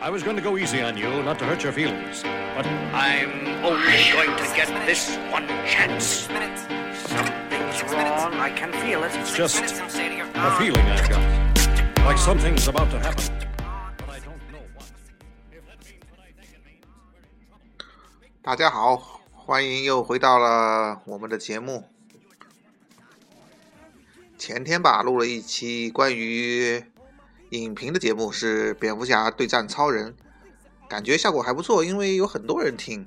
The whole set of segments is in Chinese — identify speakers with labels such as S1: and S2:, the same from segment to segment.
S1: I was going to go easy on you, not to hurt your feelings. But
S2: I'm only going to get this one chance. Something's wrong. I can feel it.
S1: it's just a feeling I've got. Like something's about to happen. But I don't know what. If that means what I think it means, we're in trouble.
S3: 大家好，欢迎又回到了我们的节目。前天吧，录了一期关于影评的节目，是蝙蝠侠对战超人，感觉效果还不错，因为有很多人听。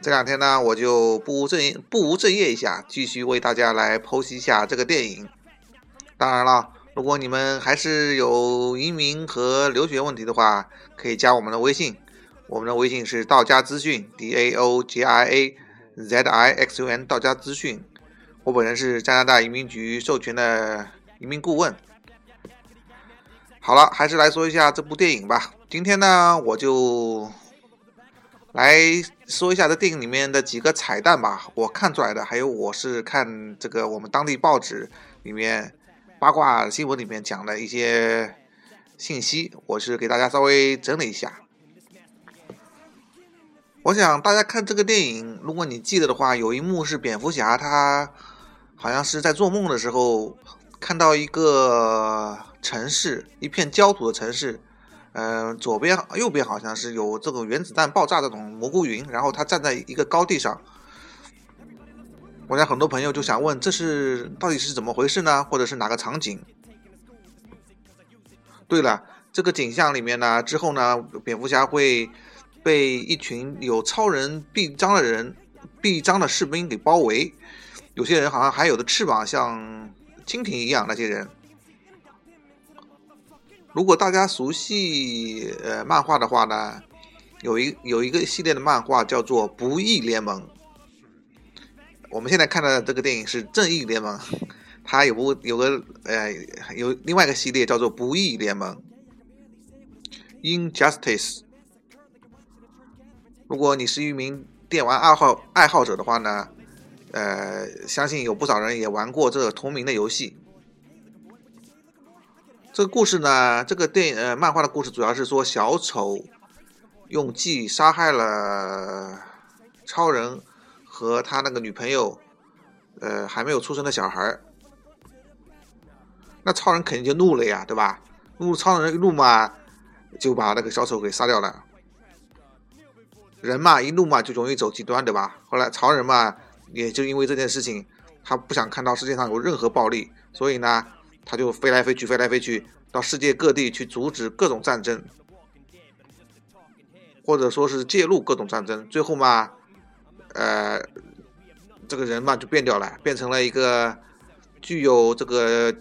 S3: 这两天呢，我就不务正业不务正业一下，继续为大家来剖析一下这个电影。当然了，如果你们还是有移民和留学问题的话，可以加我们的微信，我们的微信是道家资讯 D A O J I A Z I X U N 道家资讯。我本人是加拿大移民局授权的移民顾问。好了，还是来说一下这部电影吧。今天呢，我就来说一下这电影里面的几个彩蛋吧，我看出来的，还有我是看这个我们当地报纸里面八卦新闻里面讲的一些信息，我是给大家稍微整理一下。我想大家看这个电影，如果你记得的话，有一幕是蝙蝠侠他好像是在做梦的时候看到一个城市，一片焦土的城市，呃，左边右边好像是有这种原子弹爆炸这种蘑菇云，然后他站在一个高地上。我想很多朋友就想问，这是到底是怎么回事呢？或者是哪个场景？对了，这个景象里面呢，之后呢，蝙蝠侠会被一群有超人臂章的人、臂章的士兵给包围，有些人好像还有的翅膀像蜻蜓一样，那些人。如果大家熟悉呃漫画的话呢，有一有一个系列的漫画叫做《不义联盟》。我们现在看的这个电影是《正义联盟》，它有部有个呃有另外一个系列叫做《不义联盟》（Injustice）。如果你是一名电玩爱好爱好者的话呢，呃，相信有不少人也玩过这个同名的游戏。这个故事呢，这个电影呃漫画的故事主要是说小丑用计杀害了超人和他那个女朋友，呃还没有出生的小孩儿。那超人肯定就怒了呀，对吧？怒超人一怒嘛，就把那个小丑给杀掉了。人嘛，一怒嘛就容易走极端，对吧？后来超人嘛，也就因为这件事情，他不想看到世界上有任何暴力，所以呢，他就飞来飞去，飞来飞去，到世界各地去阻止各种战争，或者说是介入各种战争。最后嘛，呃，这个人嘛就变掉了，变成了一个具有这个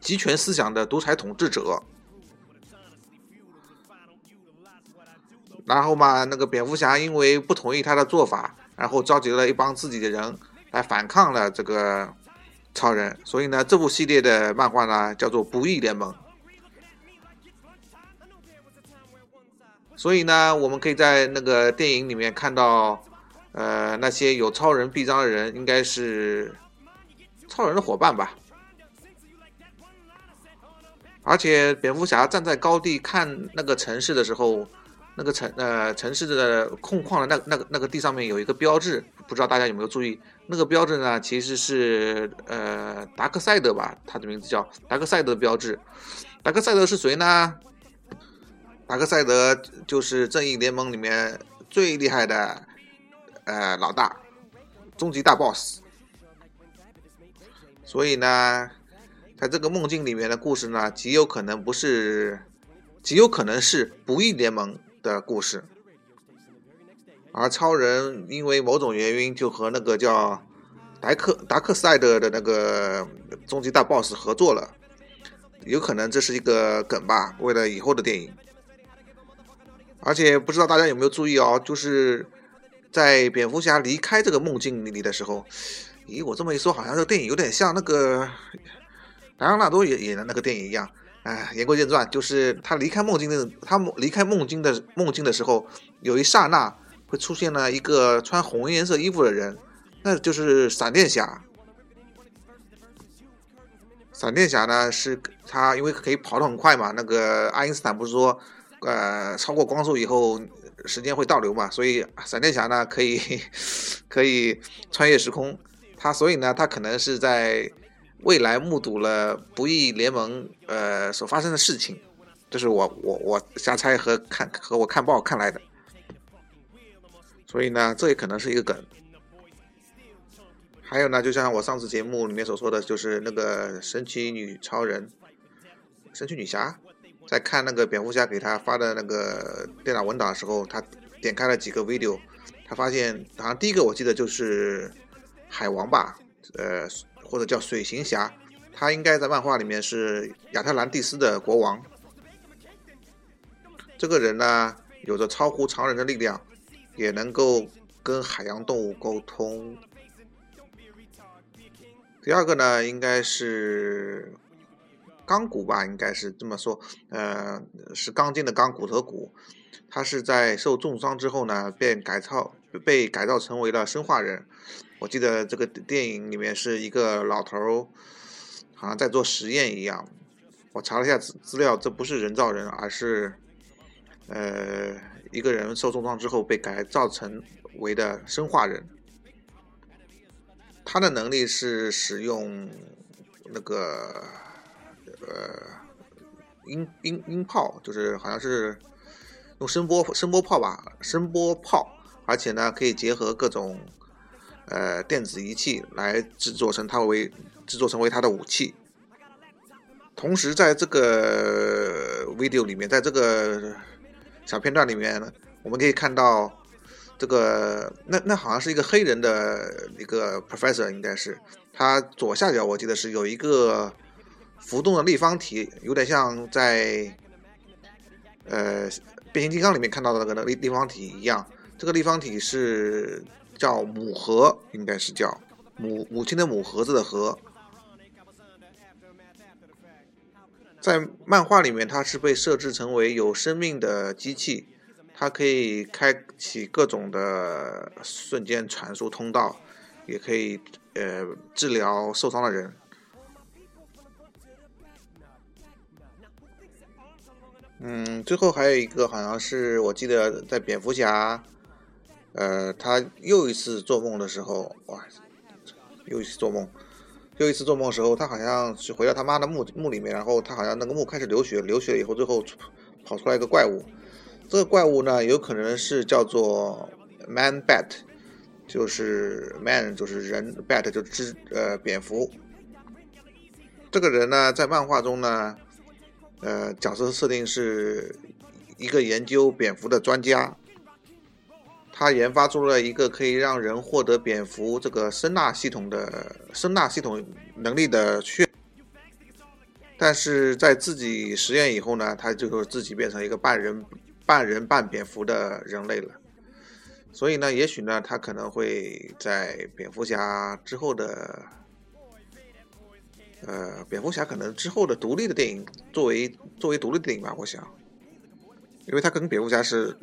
S3: 集权思想的独裁统治者。然后嘛，那个蝙蝠侠因为不同意他的做法，然后召集了一帮自己的人来反抗了这个超人。所以呢，这部系列的漫画呢叫做《不义联盟》。所以呢，我们可以在那个电影里面看到，呃，那些有超人臂章的人应该是超人的伙伴吧。而且蝙蝠侠站在高地看那个城市的时候。那个城呃城市的空旷的那那个那个地上面有一个标志，不知道大家有没有注意？那个标志呢，其实是呃达克赛德吧，他的名字叫达克赛德标志。达克赛德是谁呢？达克赛德就是正义联盟里面最厉害的呃老大，终极大 boss。所以呢，在这个梦境里面的故事呢，极有可能不是，极有可能是不义联盟。的故事，而超人因为某种原因就和那个叫达克达克赛德的那个终极大 BOSS 合作了，有可能这是一个梗吧，为了以后的电影。而且不知道大家有没有注意哦，就是在蝙蝠侠离开这个梦境里的时候，咦，我这么一说，好像这个电影有点像那个莱昂纳多演演的那个电影一样。哎，言归正传，就是他离开梦境的，他离开梦境的梦境的时候，有一刹那会出现了一个穿红颜色衣服的人，那就是闪电侠。闪电侠呢是他因为可以跑得很快嘛，那个爱因斯坦不是说，呃，超过光速以后时间会倒流嘛，所以闪电侠呢可以 可以穿越时空，他所以呢他可能是在未来目睹了不义联盟呃所发生的事情，这是我我我瞎猜和看和我看报看来的，所以呢这也可能是一个梗。还有呢，就像我上次节目里面所说的，就是那个神奇女超人、神奇女侠，在看那个蝙蝠侠给他发的那个电脑文档的时候，他点开了几个 video，他发现好像第一个我记得就是海王吧，呃，或者叫水行侠，他应该在漫画里面是亚特兰蒂斯的国王。这个人呢，有着超乎常人的力量，也能够跟海洋动物沟通。第二个呢，应该是钢骨吧，应该是这么说，呃，是钢筋的钢，骨头骨。他是在受重伤之后呢，变改造，被改造成为了生化人。我记得这个电影里面是一个老头，好像在做实验一样。我查了一下资资料，这不是人造人，而是呃一个人受重伤之后被改造成为的生化人。他的能力是使用那个呃音音音炮，就是好像是用声波声波炮吧，声波炮，而且呢可以结合各种呃电子仪器来制作成它为制作成为它的武器。同时，在这个 video 里面，在这个小片段里面呢，我们可以看到。这个那那好像是一个黑人的一个 professor，应该是他左下角我记得是有一个浮动的立方体，有点像在呃变形金刚里面看到的那个立立方体一样。这个立方体是叫母盒，应该是叫母母亲的母盒子的盒。在漫画里面，它是被设置成为有生命的机器。它可以开启各种的瞬间传输通道，也可以呃治疗受伤的人。嗯，最后还有一个好像是我记得在蝙蝠侠，呃，他又一次做梦的时候，哇，又一次做梦，又一次做梦的时候，他好像是回到他妈的墓墓里面，然后他好像那个墓开始流血，流血以后最后跑出来一个怪物。这个怪物呢，有可能是叫做 Man Bat，就是 Man 就是人，Bat 就只呃蝙蝠。这个人呢，在漫画中呢，呃，角色设定是一个研究蝙蝠的专家，他研发出了一个可以让人获得蝙蝠这个声纳系统的声纳系统能力的血。但是在自己实验以后呢，他就自己变成一个半人。半人半蝙蝠的人类了，所以呢，也许呢，他可能会在蝙蝠侠之后的，呃，蝙蝠侠可能之后的独立的电影，作为作为独立电影吧，我想，因为他跟蝙蝠侠是，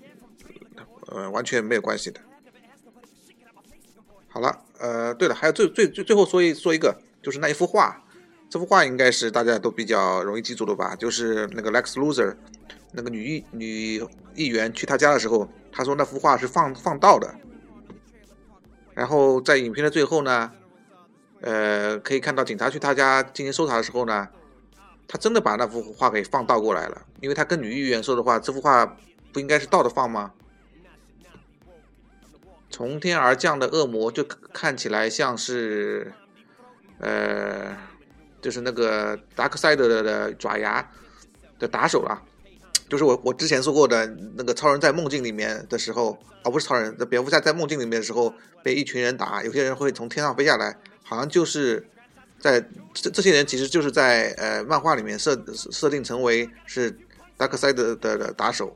S3: 呃，完全没有关系的。好了，呃，对了，还有最最最最后说一说一个，就是那一幅画，这幅画应该是大家都比较容易记住的吧，就是那个 Lex Luthor。那个女议女议员去他家的时候，他说那幅画是放放倒的。然后在影片的最后呢，呃，可以看到警察去他家进行搜查的时候呢，他真的把那幅画给放倒过来了。因为他跟女议员说的话，这幅画不应该是倒着放吗？从天而降的恶魔就看起来像是，呃，就是那个达克赛德的爪牙的打手了。就是我我之前说过的那个超人在梦境里面的时候，而不是超人，蝙蝠侠在梦境里面的时候被一群人打，有些人会从天上飞下来，好像就是在这这些人其实就是在呃漫画里面设设定成为是达克赛德的打手，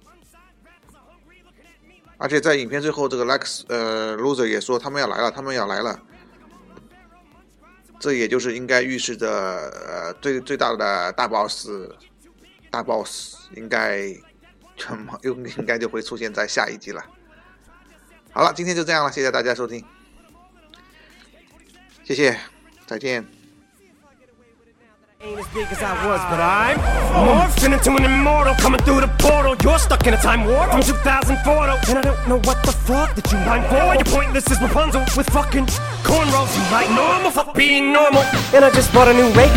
S3: 而且在影片最后，这个 Lex 呃 Loser 也说他们要来了，他们要来了，这也就是应该预示着呃最最大的大 boss 大 boss。应该，又应该就会出现在下一集了。好了，今天就这样了，谢谢大家收听，谢谢，再见。
S4: Ain't as big as I was, but I'm morphed into an immortal coming through the portal. You're stuck in a time warp from 2004 to, and I don't know what the fuck that you line for. You're pointless as Rapunzel with fucking cornrows. You like normal, fuck being normal. And I just bought a new Ray